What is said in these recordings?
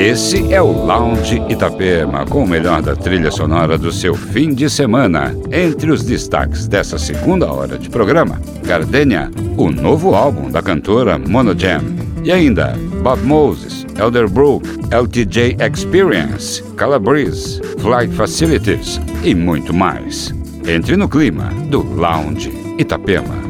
Esse é o Lounge Itapema, com o melhor da trilha sonora do seu fim de semana. Entre os destaques dessa segunda hora de programa, Gardenia, o novo álbum da cantora Monojam. E ainda, Bob Moses, Elderbrook, LTJ Experience, Calabrese, Flight Facilities e muito mais. Entre no clima do Lounge Itapema.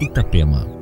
Itapema.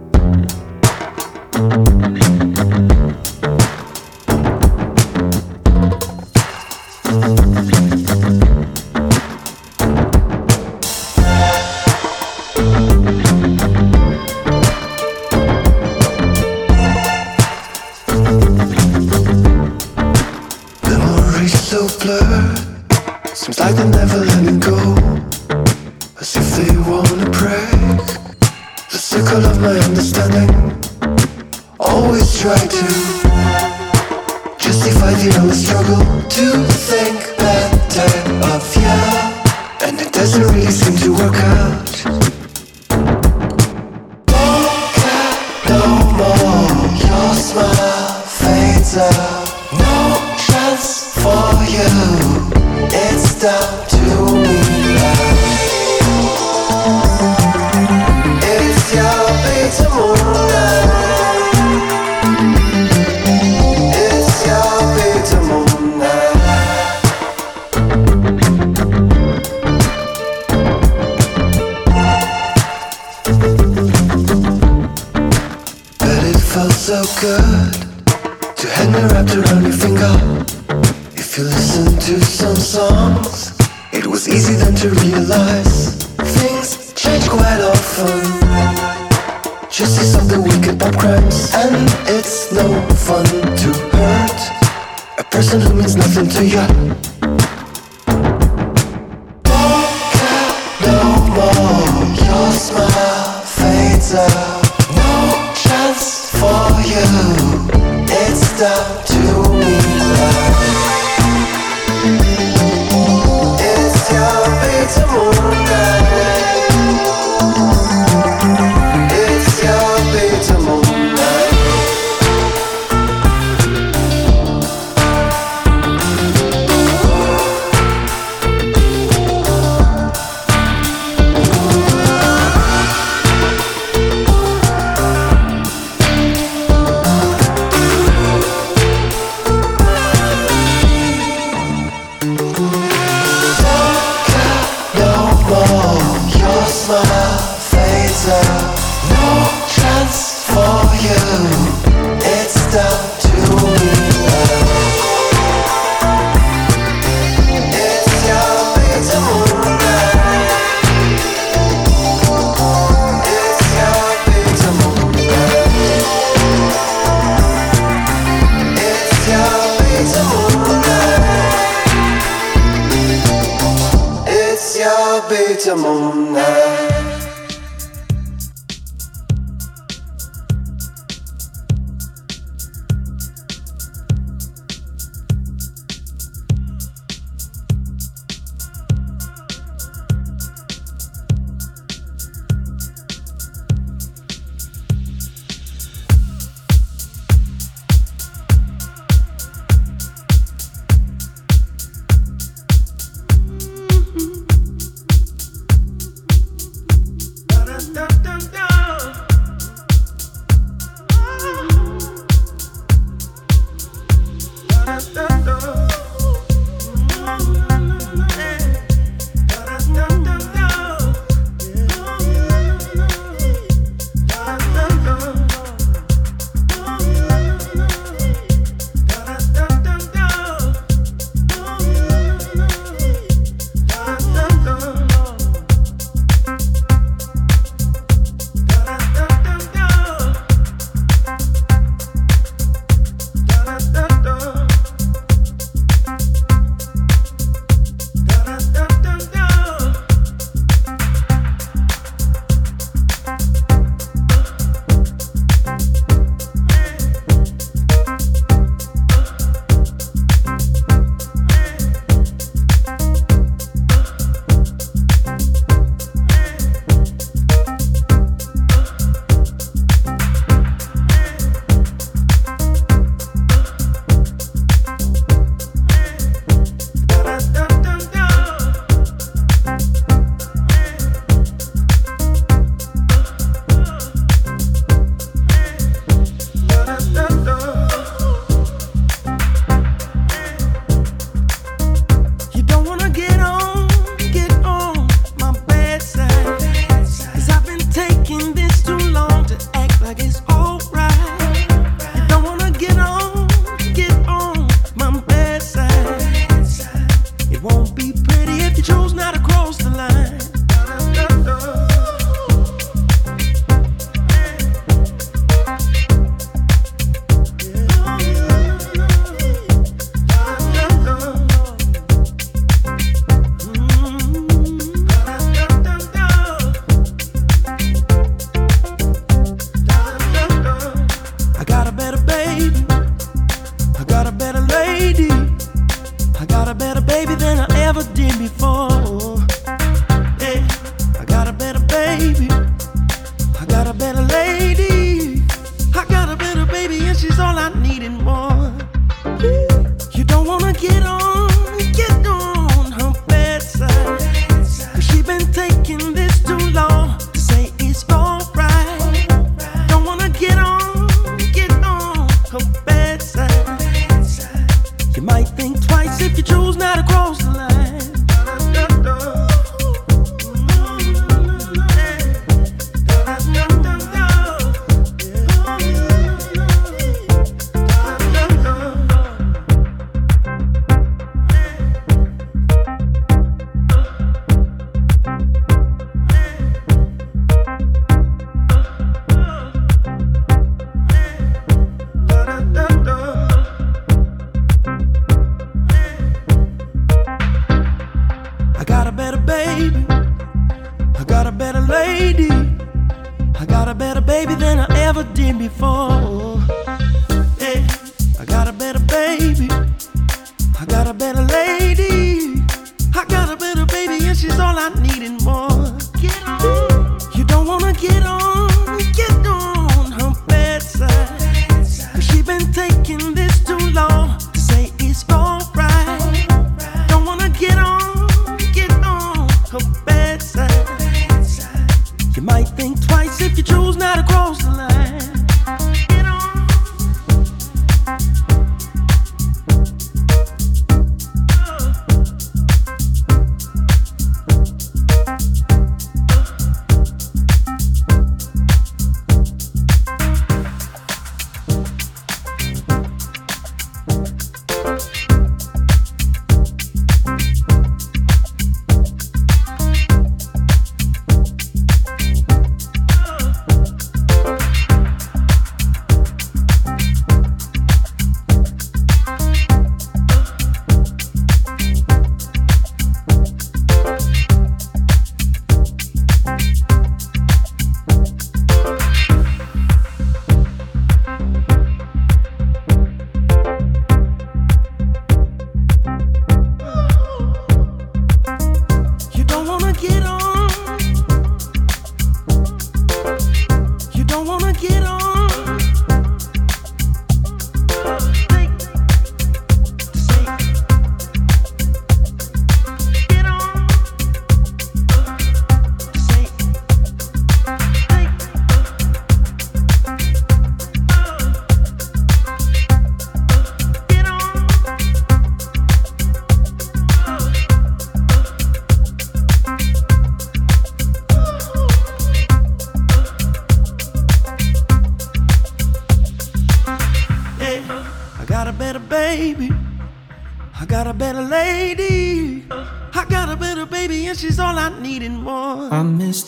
good to hang me wrapped around your finger. If you listen to some songs, it was easy then to realize things change quite often. Just as of the wicked pop crimes, and it's no fun to hurt a person who means nothing to you. Don't care no more. Your smile fades out. doubt oh.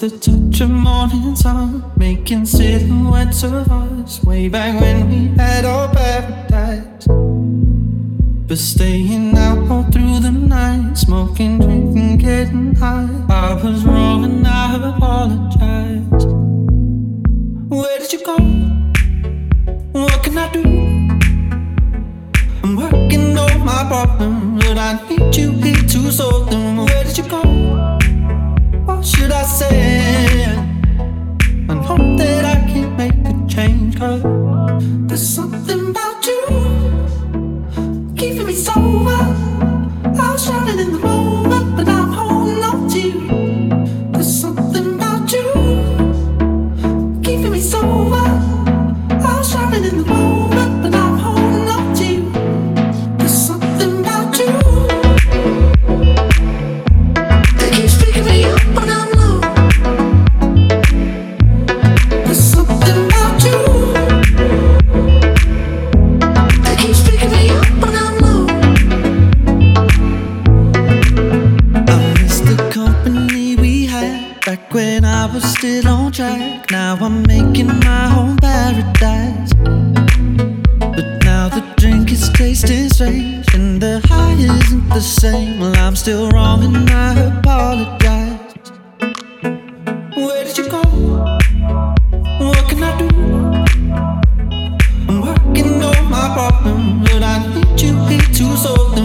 The touch of morning sun, making silhouettes of us way back when we had our paradise. But staying out all through the night, smoking, drinking, getting high. I was wrong and I apologize. Where did you go? What can I do? I'm working on my problems, but I need you here to solve them. Where did you go? What should I say? I know that I can't make a change, cause there's something about you keeping me sober. I was shining in the moment, you here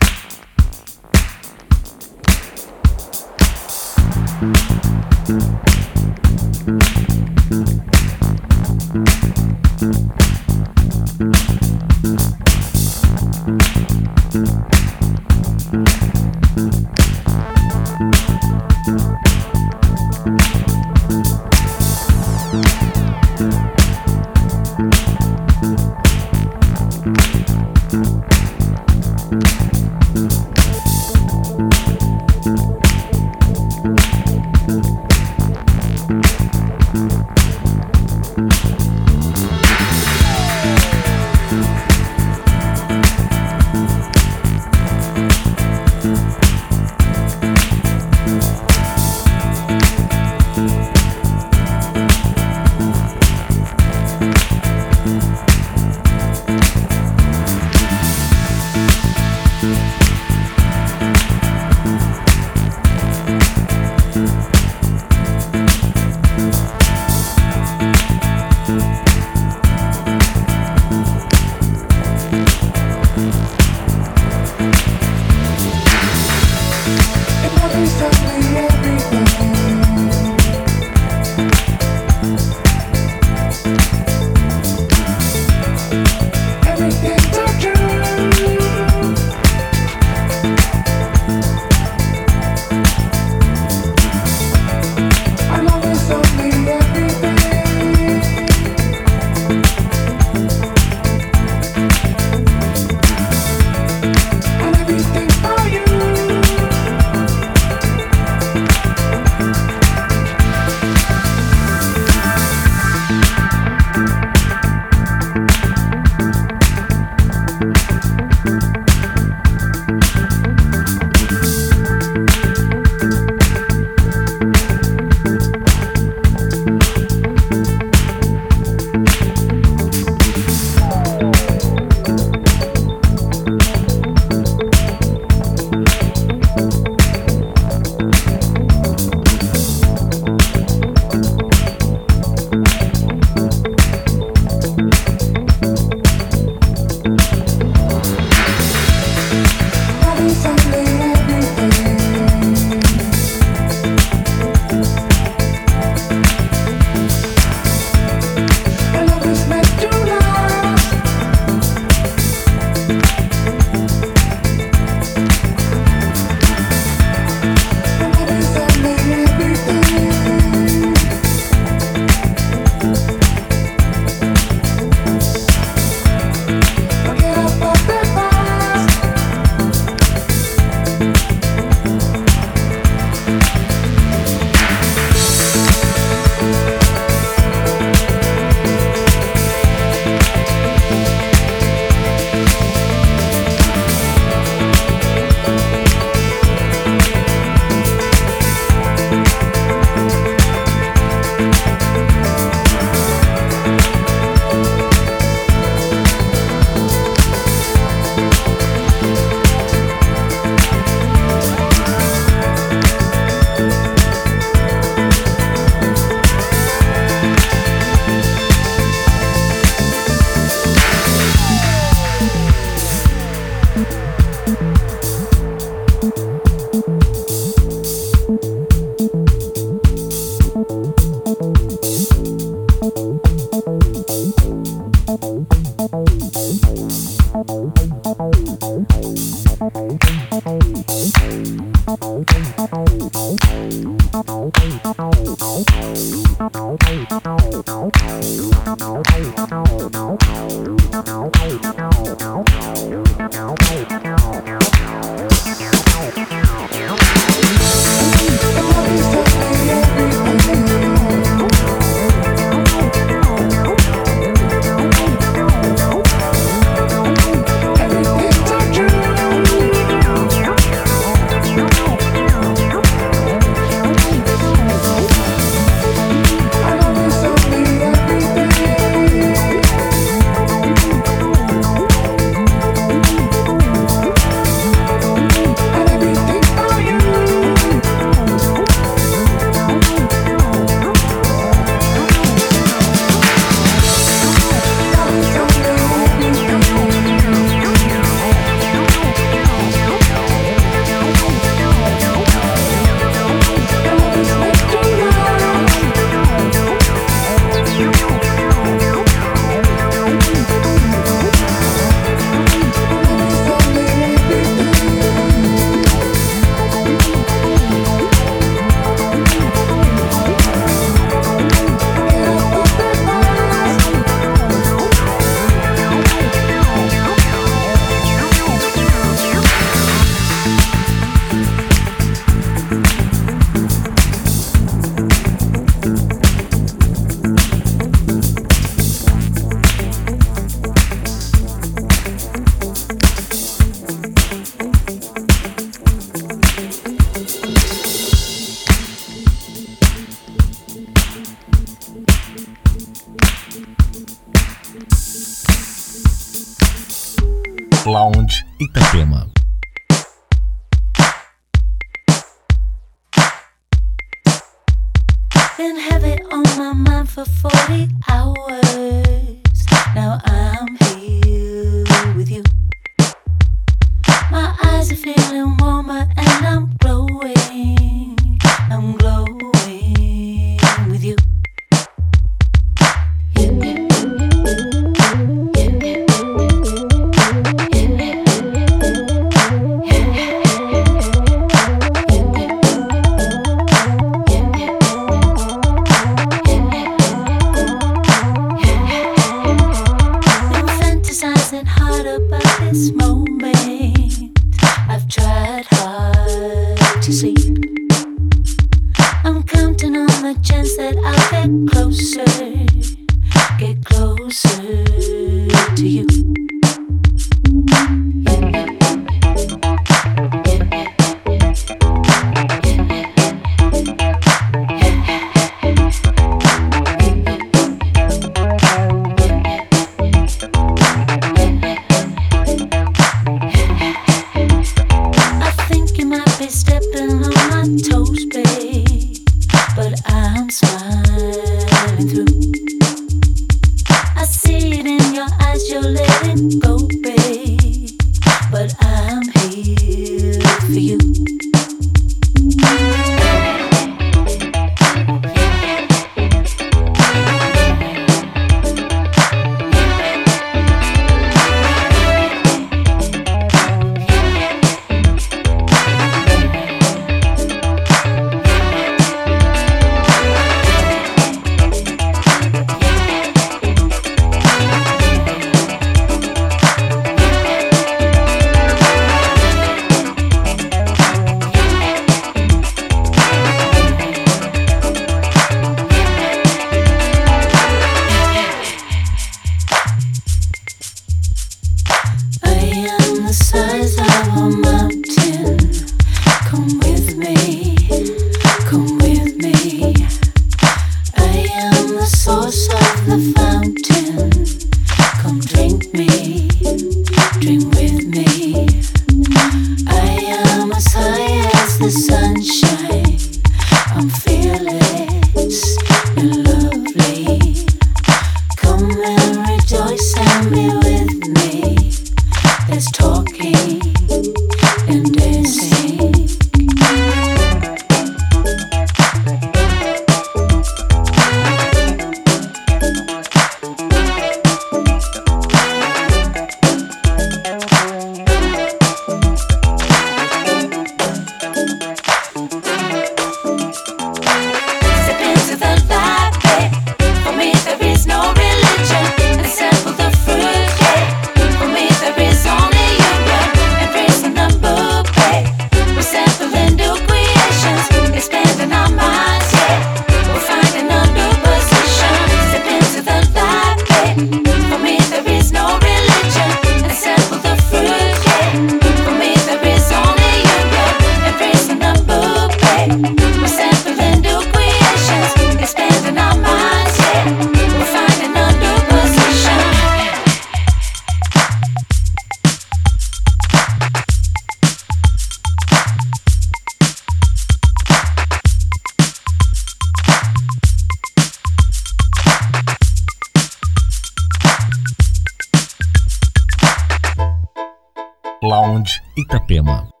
Lounge Itapema.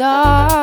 dark.